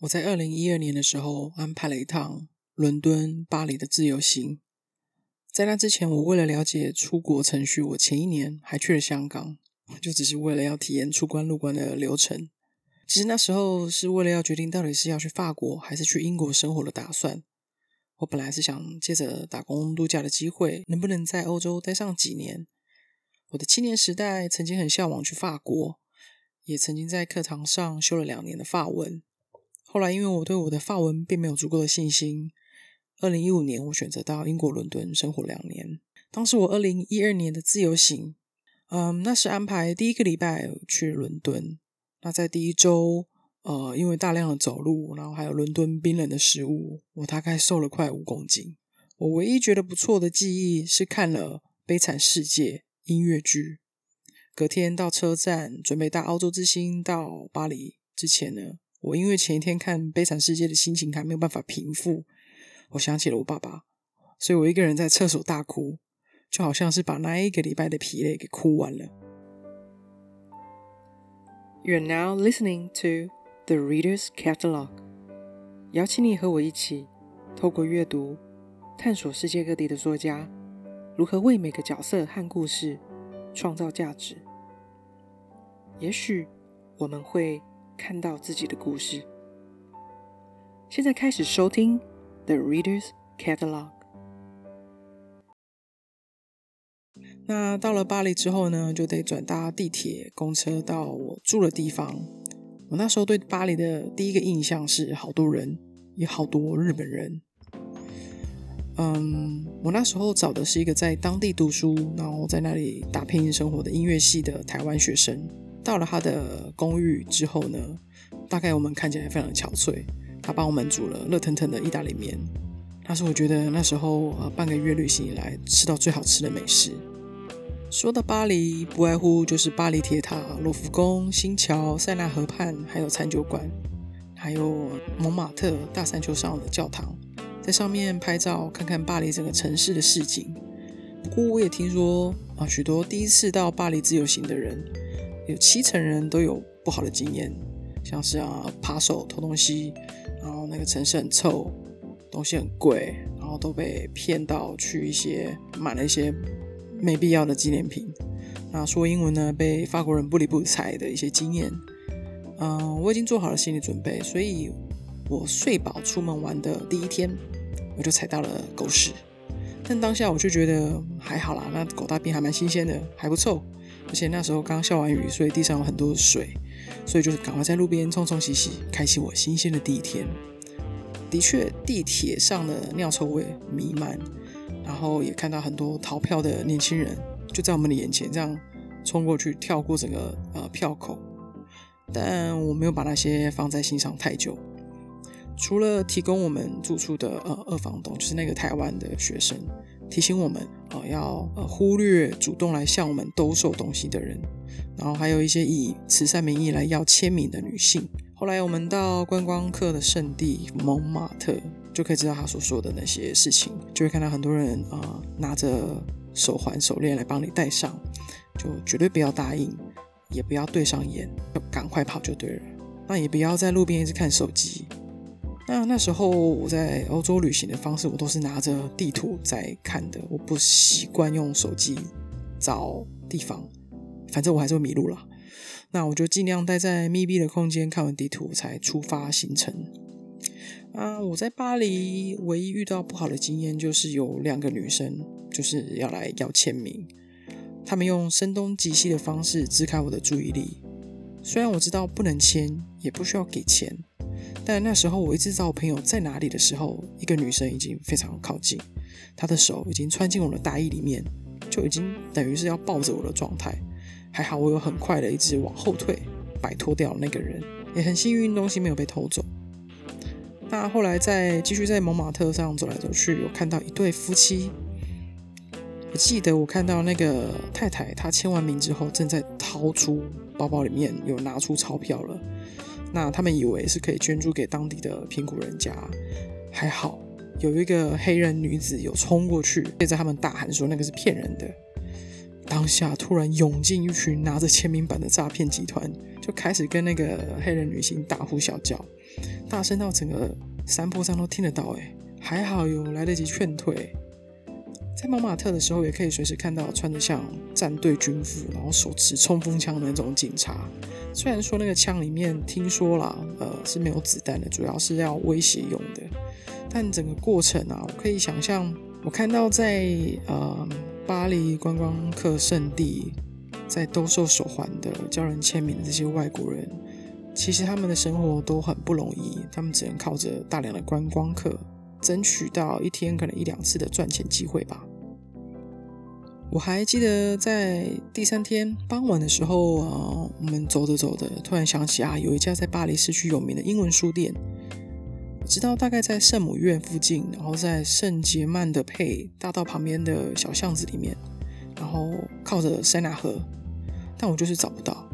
我在二零一二年的时候安排了一趟伦敦、巴黎的自由行。在那之前，我为了了解出国程序，我前一年还去了香港，就只是为了要体验出关入关的流程。其实那时候是为了要决定到底是要去法国还是去英国生活的打算。我本来是想借着打工度假的机会，能不能在欧洲待上几年。我的青年时代曾经很向往去法国，也曾经在课堂上修了两年的法文。后来因为我对我的法文并没有足够的信心。二零一五年，我选择到英国伦敦生活两年。当时我二零一二年的自由行，嗯，那是安排第一个礼拜去伦敦。那在第一周，呃，因为大量的走路，然后还有伦敦冰冷的食物，我大概瘦了快五公斤。我唯一觉得不错的记忆是看了《悲惨世界》音乐剧。隔天到车站，准备搭澳洲之星到巴黎之前呢，我因为前一天看《悲惨世界》的心情还没有办法平复。我想起了我爸爸，所以我一个人在厕所大哭，就好像是把那一个礼拜的疲累给哭完了。You're now listening to the Reader's Catalog，邀请你和我一起透过阅读，探索世界各地的作家如何为每个角色和故事创造价值。也许我们会看到自己的故事。现在开始收听。The Reader's Catalog。那到了巴黎之后呢，就得转搭地铁、公车到我住的地方。我那时候对巴黎的第一个印象是好多人，也好多日本人。嗯，我那时候找的是一个在当地读书，然后在那里打拼生活的音乐系的台湾学生。到了他的公寓之后呢，大概我们看起来非常憔悴。他帮我们煮了热腾腾的意大利面，那是我觉得那时候呃半个月旅行以来吃到最好吃的美食。说到巴黎，不外乎就是巴黎铁塔、罗浮宫、新桥、塞纳河畔，还有餐酒馆，还有蒙马特大山丘上的教堂，在上面拍照，看看巴黎整个城市的市景。不过我也听说啊，许多第一次到巴黎自由行的人，有七成人都有不好的经验，像是啊扒手偷东西。然后那个城市很臭，东西很贵，然后都被骗到去一些买了一些没必要的纪念品。那说英文呢，被法国人不理不睬的一些经验。嗯，我已经做好了心理准备，所以我睡饱出门玩的第一天，我就踩到了狗屎。但当下我就觉得还好啦，那狗大便还蛮新鲜的，还不臭。而且那时候刚下完雨，所以地上有很多水。所以就是赶快在路边冲冲洗洗，开启我新鲜的第一天。的确，地铁上的尿臭味弥漫，然后也看到很多逃票的年轻人就在我们的眼前这样冲过去，跳过整个呃票口。但我没有把那些放在心上太久。除了提供我们住处的呃二房东，就是那个台湾的学生提醒我们，呃要呃忽略主动来向我们兜售东西的人。然后还有一些以慈善名义来要签名的女性。后来我们到观光客的圣地蒙马特，就可以知道他所说的那些事情，就会看到很多人啊拿着手环、手链来帮你戴上，就绝对不要答应，也不要对上眼，要赶快跑就对了。那也不要在路边一直看手机。那那时候我在欧洲旅行的方式，我都是拿着地图在看的，我不习惯用手机找地方。反正我还是会迷路了，那我就尽量待在密闭的空间，看完地图才出发行程。啊，我在巴黎唯一遇到不好的经验就是有两个女生就是要来要签名，她们用声东击西的方式支开我的注意力。虽然我知道不能签，也不需要给钱，但那时候我一直找我朋友在哪里的时候，一个女生已经非常靠近，她的手已经穿进我的大衣里面，就已经等于是要抱着我的状态。还好我有很快的一直往后退，摆脱掉那个人，也很幸运东西没有被偷走。那后来在继续在蒙马特上走来走去，有看到一对夫妻。我记得我看到那个太太，她签完名之后，正在掏出包包里面有拿出钞票了。那他们以为是可以捐助给当地的贫苦人家，还好有一个黑人女子有冲过去，对着他们大喊说那个是骗人的。当下突然涌进一群拿着签名板的诈骗集团，就开始跟那个黑人女性大呼小叫。大声到整个山坡上都听得到。哎，还好有来得及劝退。在蒙马特的时候，也可以随时看到穿着像战队军服，然后手持冲锋枪的那种警察。虽然说那个枪里面听说啦，呃是没有子弹的，主要是要威胁用的。但整个过程啊，我可以想象，我看到在呃巴黎观光客圣地，在兜售手环的、教人签名的这些外国人，其实他们的生活都很不容易，他们只能靠着大量的观光客。争取到一天可能一两次的赚钱机会吧。我还记得在第三天傍晚的时候啊，我们走着走着，突然想起啊，有一家在巴黎市区有名的英文书店。直到大概在圣母院附近，然后在圣杰曼的佩大道旁边的小巷子里面，然后靠着塞纳河，但我就是找不到。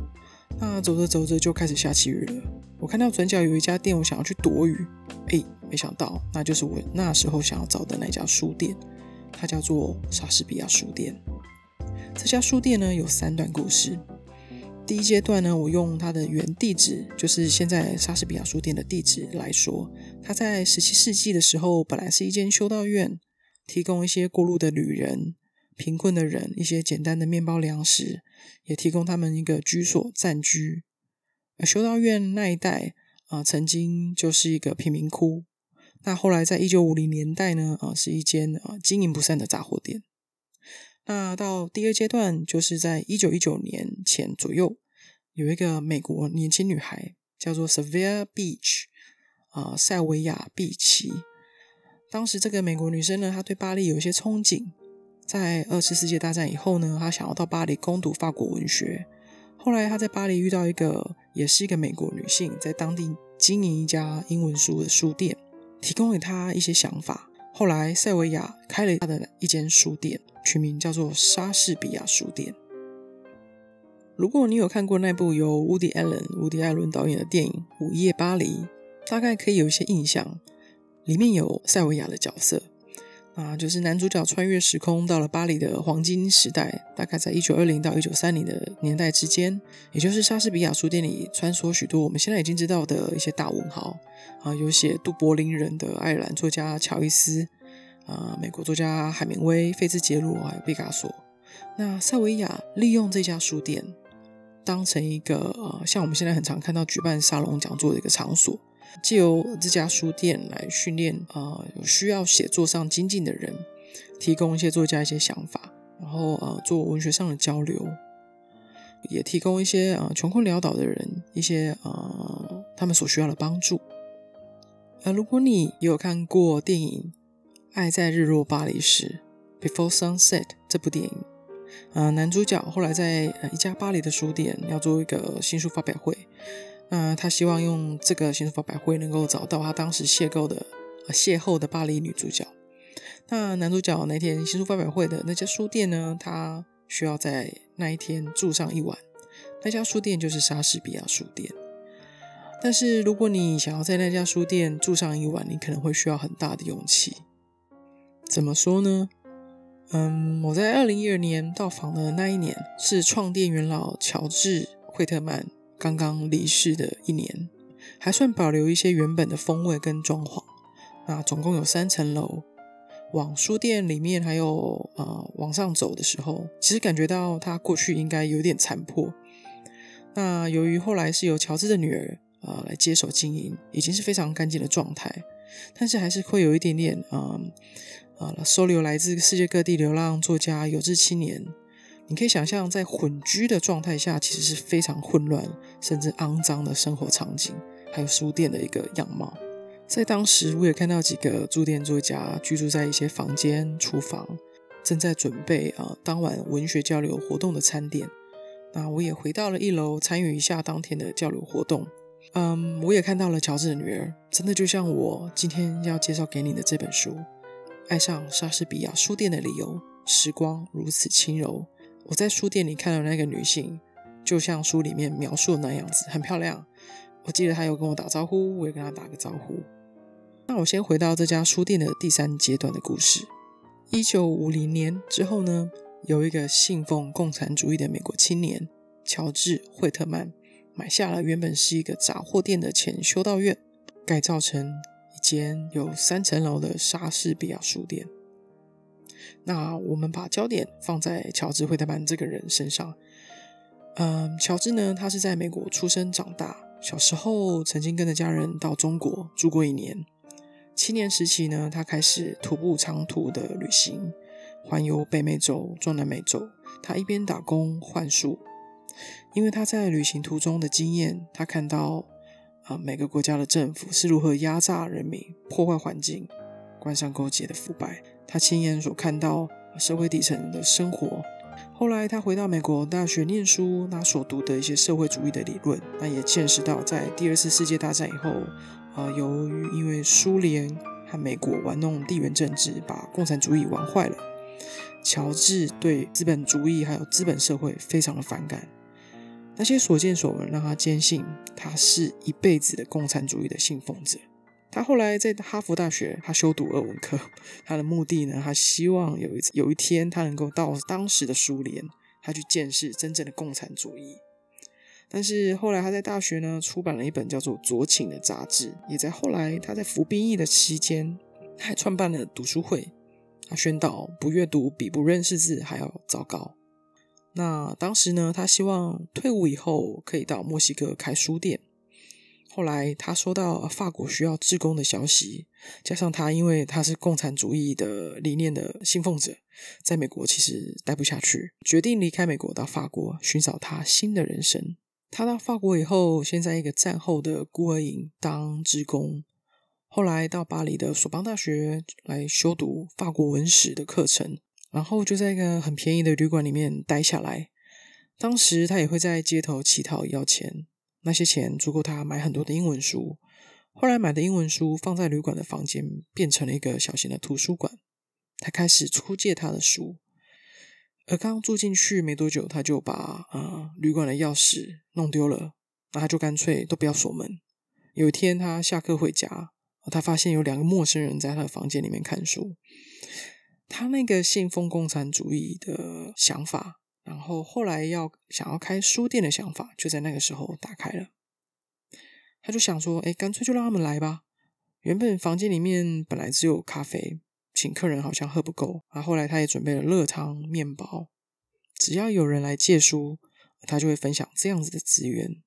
那走着走着就开始下起雨了。我看到转角有一家店，我想要去躲雨，哎。没想到，那就是我那时候想要找的那家书店，它叫做莎士比亚书店。这家书店呢有三段故事。第一阶段呢，我用它的原地址，就是现在莎士比亚书店的地址来说，它在十七世纪的时候本来是一间修道院，提供一些过路的旅人、贫困的人一些简单的面包、粮食，也提供他们一个居所暂居。而修道院那一带啊，曾经就是一个贫民窟。那后来，在一九五零年代呢，啊，是一间啊经营不善的杂货店。那到第二阶段，就是在一九一九年前左右，有一个美国年轻女孩叫做 Severe Beach，啊，塞维亚碧奇。当时这个美国女生呢，她对巴黎有一些憧憬。在二次世界大战以后呢，她想要到巴黎攻读法国文学。后来她在巴黎遇到一个，也是一个美国女性，在当地经营一家英文书的书店。提供给他一些想法。后来，塞维亚开了他的一间书店，取名叫做莎士比亚书店。如果你有看过那部由乌迪·艾伦、乌迪·艾伦导演的电影《午夜巴黎》，大概可以有一些印象，里面有塞维亚的角色。啊，就是男主角穿越时空到了巴黎的黄金时代，大概在一九二零到一九三零的年代之间，也就是莎士比亚书店里穿梭许多我们现在已经知道的一些大文豪啊，有写《杜柏林人》的爱尔兰作家乔伊斯啊，美国作家海明威、费兹杰罗还有毕加索。那塞维亚利用这家书店当成一个呃，像我们现在很常看到举办沙龙讲座的一个场所。借由这家书店来训练啊，有需要写作上精进的人，提供一些作家一些想法，然后呃做文学上的交流，也提供一些啊穷困潦倒的人一些啊他们所需要的帮助。呃，如果你有看过电影《爱在日落巴黎时》（Before Sunset） 这部电影，啊，男主角后来在一家巴黎的书店要做一个新书发表会。那他希望用这个新书发表会能够找到他当时邂逅的、邂逅的巴黎女主角。那男主角那天新书发表会的那家书店呢？他需要在那一天住上一晚。那家书店就是莎士比亚书店。但是如果你想要在那家书店住上一晚，你可能会需要很大的勇气。怎么说呢？嗯，我在二零一二年到访的那一年是创店元老乔治·惠特曼。刚刚离世的一年，还算保留一些原本的风味跟装潢。那总共有三层楼，往书店里面还有呃往上走的时候，其实感觉到它过去应该有点残破。那由于后来是由乔治的女儿啊来接手经营，已经是非常干净的状态，但是还是会有一点点啊啊收留来自世界各地流浪作家、有志青年。你可以想象，在混居的状态下，其实是非常混乱甚至肮脏的生活场景，还有书店的一个样貌。在当时，我也看到几个驻店作家居住在一些房间、厨房，正在准备啊当晚文学交流活动的餐点。那我也回到了一楼，参与一下当天的交流活动。嗯，我也看到了乔治的女儿，真的就像我今天要介绍给你的这本书《爱上莎士比亚书店的理由》，时光如此轻柔。我在书店里看到那个女性，就像书里面描述的那样子，很漂亮。我记得她有跟我打招呼，我也跟她打个招呼。那我先回到这家书店的第三阶段的故事。一九五零年之后呢，有一个信奉共产主义的美国青年乔治·惠特曼买下了原本是一个杂货店的前修道院，改造成一间有三层楼的莎士比亚书店。那我们把焦点放在乔治·惠特曼这个人身上。嗯，乔治呢，他是在美国出生长大，小时候曾经跟着家人到中国住过一年。七年时期呢，他开始徒步长途的旅行，环游北美洲、中南美洲。他一边打工换书，因为他在旅行途中的经验，他看到啊每个国家的政府是如何压榨人民、破坏环境、官商勾结的腐败。他亲眼所看到社会底层的生活。后来他回到美国大学念书，那所读的一些社会主义的理论，那也见识到在第二次世界大战以后，啊，由于因为苏联和美国玩弄地缘政治，把共产主义玩坏了。乔治对资本主义还有资本社会非常的反感，那些所见所闻让他坚信他是一辈子的共产主义的信奉者。他后来在哈佛大学，他修读俄文课。他的目的呢，他希望有一次有一天，他能够到当时的苏联，他去见识真正的共产主义。但是后来他在大学呢，出版了一本叫做《左倾》的杂志。也在后来他在服兵役的期间，他还创办了读书会。他宣导不阅读比不认识字还要糟糕。那当时呢，他希望退伍以后可以到墨西哥开书店。后来，他收到法国需要志工的消息，加上他因为他是共产主义的理念的信奉者，在美国其实待不下去，决定离开美国到法国寻找他新的人生。他到法国以后，先在一个战后的孤儿营当职工，后来到巴黎的索邦大学来修读法国文史的课程，然后就在一个很便宜的旅馆里面待下来。当时他也会在街头乞讨要钱。那些钱足够他买很多的英文书。后来买的英文书放在旅馆的房间，变成了一个小型的图书馆。他开始出借他的书，而刚住进去没多久，他就把啊旅馆的钥匙弄丢了。那他就干脆都不要锁门。有一天他下课回家，他发现有两个陌生人在他的房间里面看书。他那个信奉共产主义的想法。然后后来要想要开书店的想法，就在那个时候打开了。他就想说：“哎，干脆就让他们来吧。”原本房间里面本来只有咖啡，请客人好像喝不够。啊，后来他也准备了热汤、面包。只要有人来借书，他就会分享这样子的资源。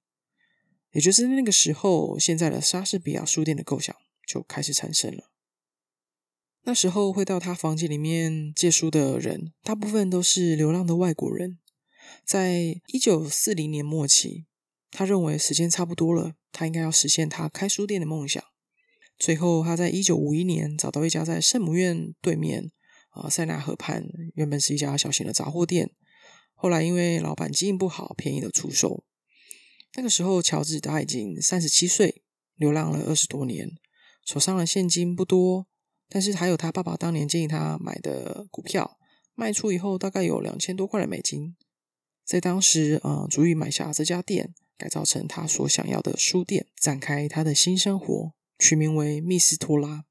也就是那个时候，现在的莎士比亚书店的构想就开始产生了。那时候会到他房间里面借书的人，大部分都是流浪的外国人。在一九四零年末期，他认为时间差不多了，他应该要实现他开书店的梦想。最后，他在一九五一年找到一家在圣母院对面啊塞纳河畔，原本是一家小型的杂货店。后来因为老板经营不好，便宜的出售。那个时候，乔治他已经三十七岁，流浪了二十多年，手上的现金不多。但是还有他爸爸当年建议他买的股票，卖出以后大概有两千多块的美金，在当时啊，足以买下这家店，改造成他所想要的书店，展开他的新生活，取名为密斯托拉。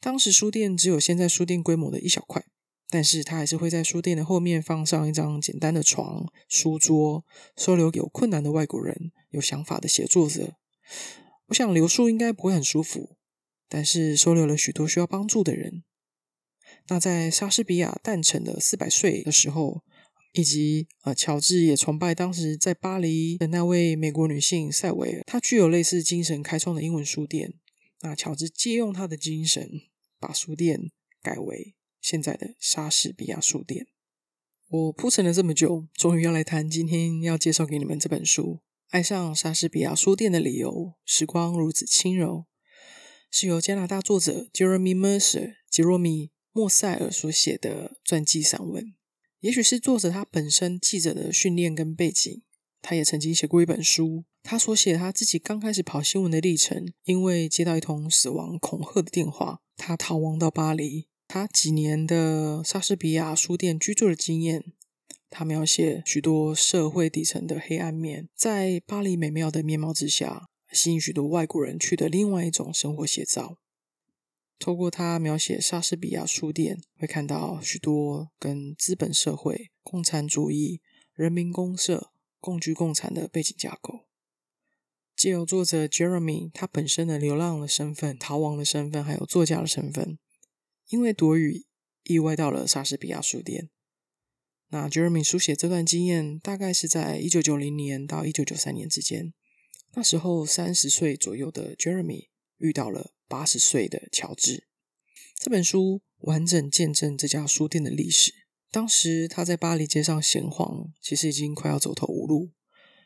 当时书店只有现在书店规模的一小块，但是他还是会在书店的后面放上一张简单的床、书桌，收留有困难的外国人、有想法的写作者。我想留宿应该不会很舒服。但是收留了许多需要帮助的人。那在莎士比亚诞辰的四百岁的时候，以及呃，乔治也崇拜当时在巴黎的那位美国女性塞维尔，她具有类似精神开创的英文书店。那乔治借用她的精神，把书店改为现在的莎士比亚书店。我铺陈了这么久，终于要来谈今天要介绍给你们这本书《爱上莎士比亚书店的理由》。时光如此轻柔。是由加拿大作者 Jeremy Mercer 杰罗米·莫塞尔所写的传记散文。也许是作者他本身记者的训练跟背景，他也曾经写过一本书。他所写他自己刚开始跑新闻的历程，因为接到一通死亡恐吓的电话，他逃亡到巴黎。他几年的莎士比亚书店居住的经验，他描写许多社会底层的黑暗面，在巴黎美妙的面貌之下。吸引许多外国人去的另外一种生活写照。透过他描写莎士比亚书店，会看到许多跟资本社会、共产主义、人民公社共居共产的背景架构。借由作者 Jeremy 他本身的流浪的身份、逃亡的身份，还有作家的身份，因为躲雨意外到了莎士比亚书店。那 Jeremy 书写这段经验，大概是在一九九零年到一九九三年之间。那时候三十岁左右的 Jeremy 遇到了八十岁的乔治。这本书完整见证这家书店的历史。当时他在巴黎街上闲晃，其实已经快要走投无路。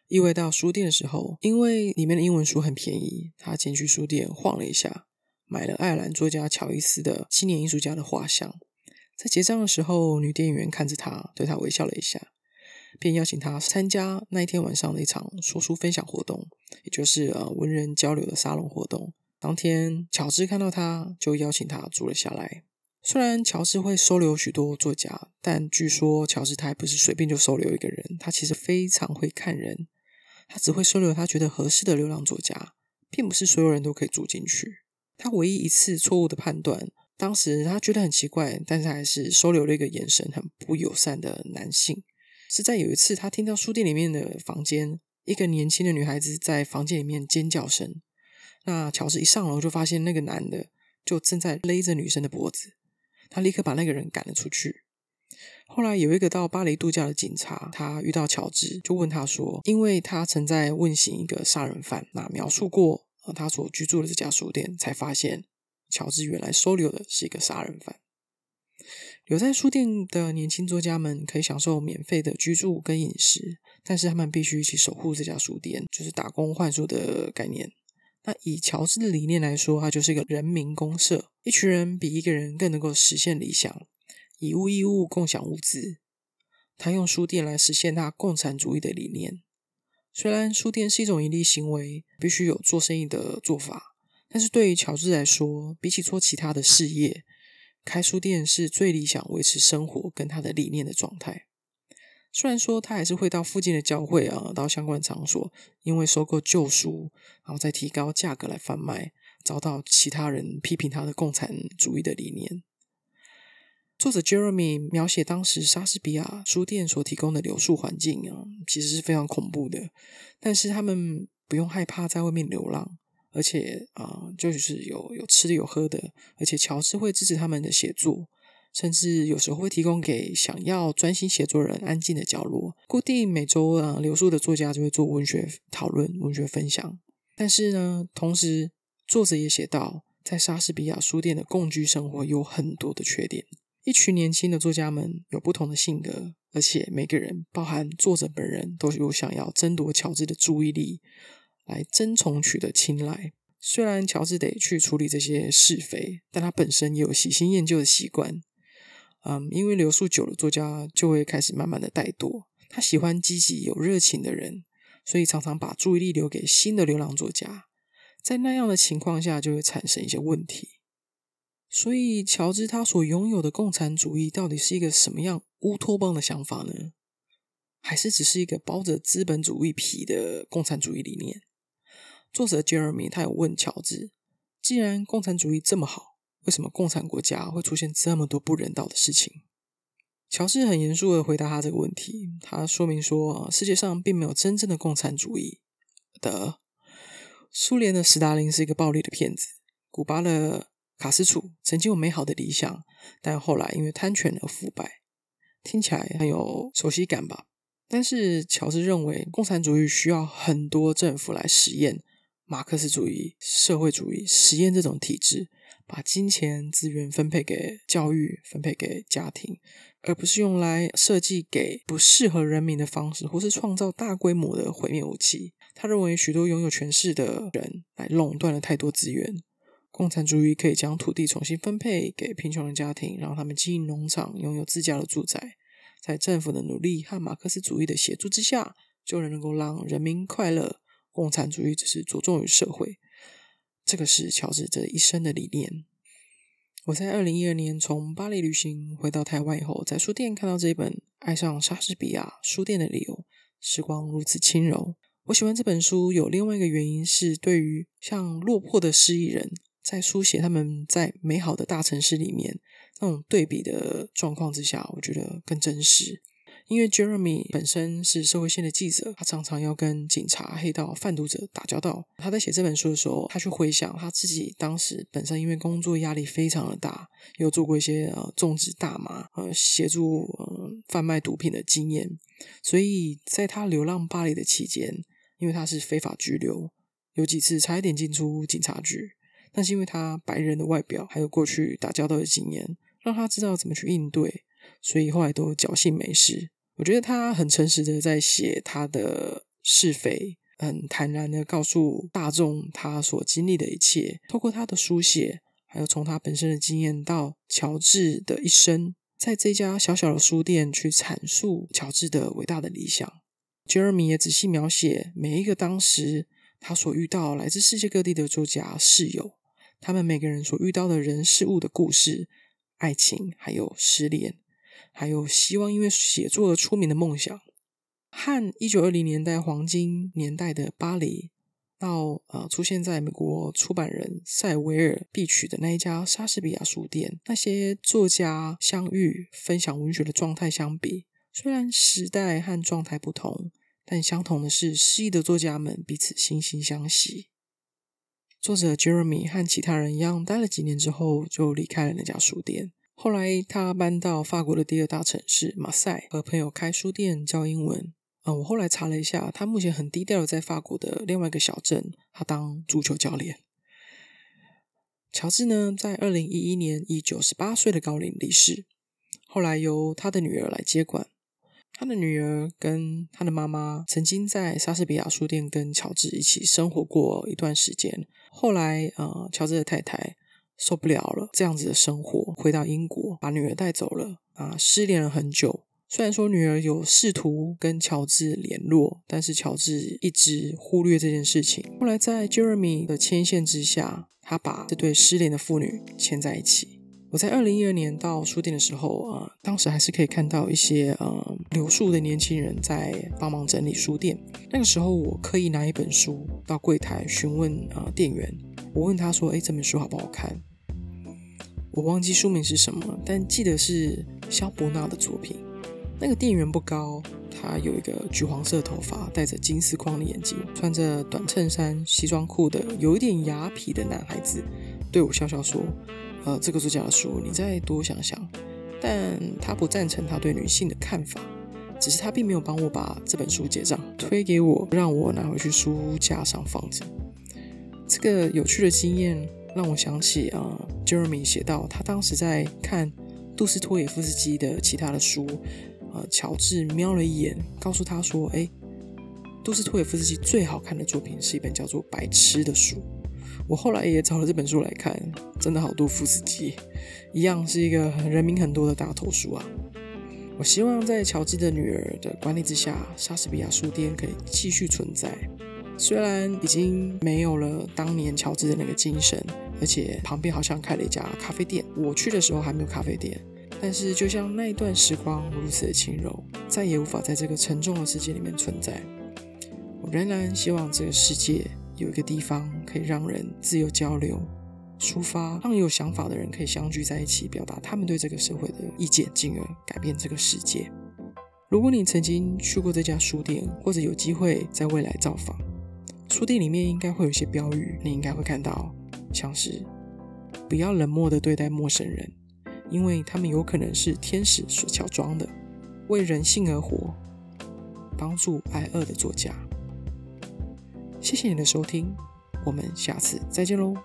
意外到书店的时候，因为里面的英文书很便宜，他进去书店晃了一下，买了爱尔兰作家乔伊斯的青年艺术家的画像。在结账的时候，女店员看着他，对他微笑了一下，便邀请他参加那一天晚上的一场说书分享活动，也就是呃文人交流的沙龙活动。当天，乔治看到他，就邀请他住了下来。虽然乔治会收留许多作家，但据说乔治他还不是随便就收留一个人，他其实非常会看人。他只会收留他觉得合适的流浪作家，并不是所有人都可以住进去。他唯一一次错误的判断，当时他觉得很奇怪，但是还是收留了一个眼神很不友善的男性。是在有一次，他听到书店里面的房间一个年轻的女孩子在房间里面尖叫声。那乔治一上楼就发现那个男的就正在勒着女生的脖子，他立刻把那个人赶了出去。后来有一个到巴黎度假的警察，他遇到乔治，就问他说：“因为他曾在问刑一个杀人犯，那描述过呃他所居住的这家书店，才发现乔治原来收留的是一个杀人犯。留在书店的年轻作家们可以享受免费的居住跟饮食，但是他们必须一起守护这家书店，就是打工换书的概念。那以乔治的理念来说，他就是一个人民公社，一群人比一个人更能够实现理想。”以物易物，共享物资。他用书店来实现他共产主义的理念。虽然书店是一种盈利行为，必须有做生意的做法，但是对于乔治来说，比起做其他的事业，开书店是最理想维持生活跟他的理念的状态。虽然说他还是会到附近的教会啊，到相关场所，因为收购旧书，然后再提高价格来贩卖，遭到其他人批评他的共产主义的理念。作者 Jeremy 描写当时莎士比亚书店所提供的留宿环境啊，其实是非常恐怖的。但是他们不用害怕在外面流浪，而且啊，就是有有吃的有喝的，而且乔治会支持他们的写作，甚至有时候会提供给想要专心写作人安静的角落。固定每周啊，留宿的作家就会做文学讨论、文学分享。但是呢，同时作者也写到，在莎士比亚书店的共居生活有很多的缺点。一群年轻的作家们有不同的性格，而且每个人，包含作者本人，都有想要争夺乔治的注意力，来争宠取得青睐。虽然乔治得去处理这些是非，但他本身也有喜新厌旧的习惯。嗯，因为留宿久了，作家就会开始慢慢的怠惰。他喜欢积极有热情的人，所以常常把注意力留给新的流浪作家。在那样的情况下，就会产生一些问题。所以，乔治他所拥有的共产主义到底是一个什么样乌托邦的想法呢？还是只是一个包着资本主义皮的共产主义理念？作者 Jeremy 他有问乔治：既然共产主义这么好，为什么共产国家会出现这么多不人道的事情？乔治很严肃的回答他这个问题。他说明说：世界上并没有真正的共产主义的。苏联的斯大林是一个暴力的骗子，古巴的。卡斯楚曾经有美好的理想，但后来因为贪权而腐败。听起来很有熟悉感吧？但是乔治认为，共产主义需要很多政府来实验马克思主义、社会主义，实验这种体制，把金钱资源分配给教育、分配给家庭，而不是用来设计给不适合人民的方式，或是创造大规模的毁灭武器。他认为，许多拥有权势的人来垄断了太多资源。共产主义可以将土地重新分配给贫穷的家庭，让他们经营农场，拥有自家的住宅。在政府的努力和马克思主义的协助之下，就能够让人民快乐。共产主义只是着重于社会，这个是乔治这一生的理念。我在二零一二年从巴黎旅行回到台湾以后，在书店看到这一本《爱上莎士比亚书店的理由》，时光如此轻柔。我喜欢这本书有另外一个原因是，对于像落魄的失意人。在书写他们在美好的大城市里面那种对比的状况之下，我觉得更真实。因为 Jeremy 本身是社会线的记者，他常常要跟警察、黑道、贩毒者打交道。他在写这本书的时候，他去回想他自己当时本身因为工作压力非常的大，有做过一些呃种植大麻、呃协助呃贩卖毒品的经验。所以在他流浪巴黎的期间，因为他是非法拘留，有几次差一点进出警察局，但是因为他白人的外表，还有过去打交道的经验，让他知道怎么去应对，所以后来都侥幸没事。我觉得他很诚实的在写他的是非，很坦然的告诉大众他所经历的一切。透过他的书写，还有从他本身的经验到乔治的一生，在这家小小的书店去阐述乔治的伟大的理想。Jeremy 也仔细描写每一个当时他所遇到来自世界各地的作家室友，他们每个人所遇到的人事物的故事、爱情还有失恋。还有希望因为写作而出名的梦想，和一九二零年代黄金年代的巴黎，到呃出现在美国出版人塞维尔必取的那一家莎士比亚书店，那些作家相遇分享文学的状态相比，虽然时代和状态不同，但相同的是失意的作家们彼此惺惺相惜。作者 Jeremy 和其他人一样，待了几年之后就离开了那家书店。后来，他搬到法国的第二大城市马赛，和朋友开书店教英文。啊，我后来查了一下，他目前很低调的在法国的另外一个小镇，他当足球教练。乔治呢，在二零一一年以九十八岁的高龄离世，后来由他的女儿来接管。他的女儿跟他的妈妈曾经在莎士比亚书店跟乔治一起生活过一段时间。后来，呃，乔治的太太。受不了了，这样子的生活，回到英国，把女儿带走了啊！失联了很久。虽然说女儿有试图跟乔治联络，但是乔治一直忽略这件事情。后来在 Jeremy 的牵线之下，他把这对失联的父女牵在一起。我在二零一二年到书店的时候啊，当时还是可以看到一些呃留宿的年轻人在帮忙整理书店。那个时候，我刻意拿一本书到柜台询问啊店员。我问他说：“哎，这本书好不好看？”我忘记书名是什么，但记得是肖伯纳的作品。那个店员不高，他有一个橘黄色头发，戴着金丝框的眼镜，穿着短衬衫、西装裤的有一点雅痞的男孩子，对我笑笑说：“呃，这个作家的书，你再多想想。”但他不赞成他对女性的看法，只是他并没有帮我把这本书结账，推给我，让我拿回去书架上放着。这个有趣的经验让我想起啊，Jeremy 写到他当时在看杜斯托耶夫斯基的其他的书，呃，乔治瞄了一眼，告诉他说：“哎，杜斯托耶夫斯基最好看的作品是一本叫做《白痴》的书。”我后来也找了这本书来看，真的好多夫斯基，一样是一个人名很多的大头书啊。我希望在乔治的女儿的管理之下，莎士比亚书店可以继续存在。虽然已经没有了当年乔治的那个精神，而且旁边好像开了一家咖啡店。我去的时候还没有咖啡店，但是就像那一段时光如此的轻柔，再也无法在这个沉重的世界里面存在。我仍然希望这个世界有一个地方可以让人自由交流、抒发，让有想法的人可以相聚在一起，表达他们对这个社会的意见，进而改变这个世界。如果你曾经去过这家书店，或者有机会在未来造访，书店里面应该会有一些标语，你应该会看到，像是不要冷漠的对待陌生人，因为他们有可能是天使所乔装的，为人性而活，帮助挨饿的作家。谢谢你的收听，我们下次再见喽。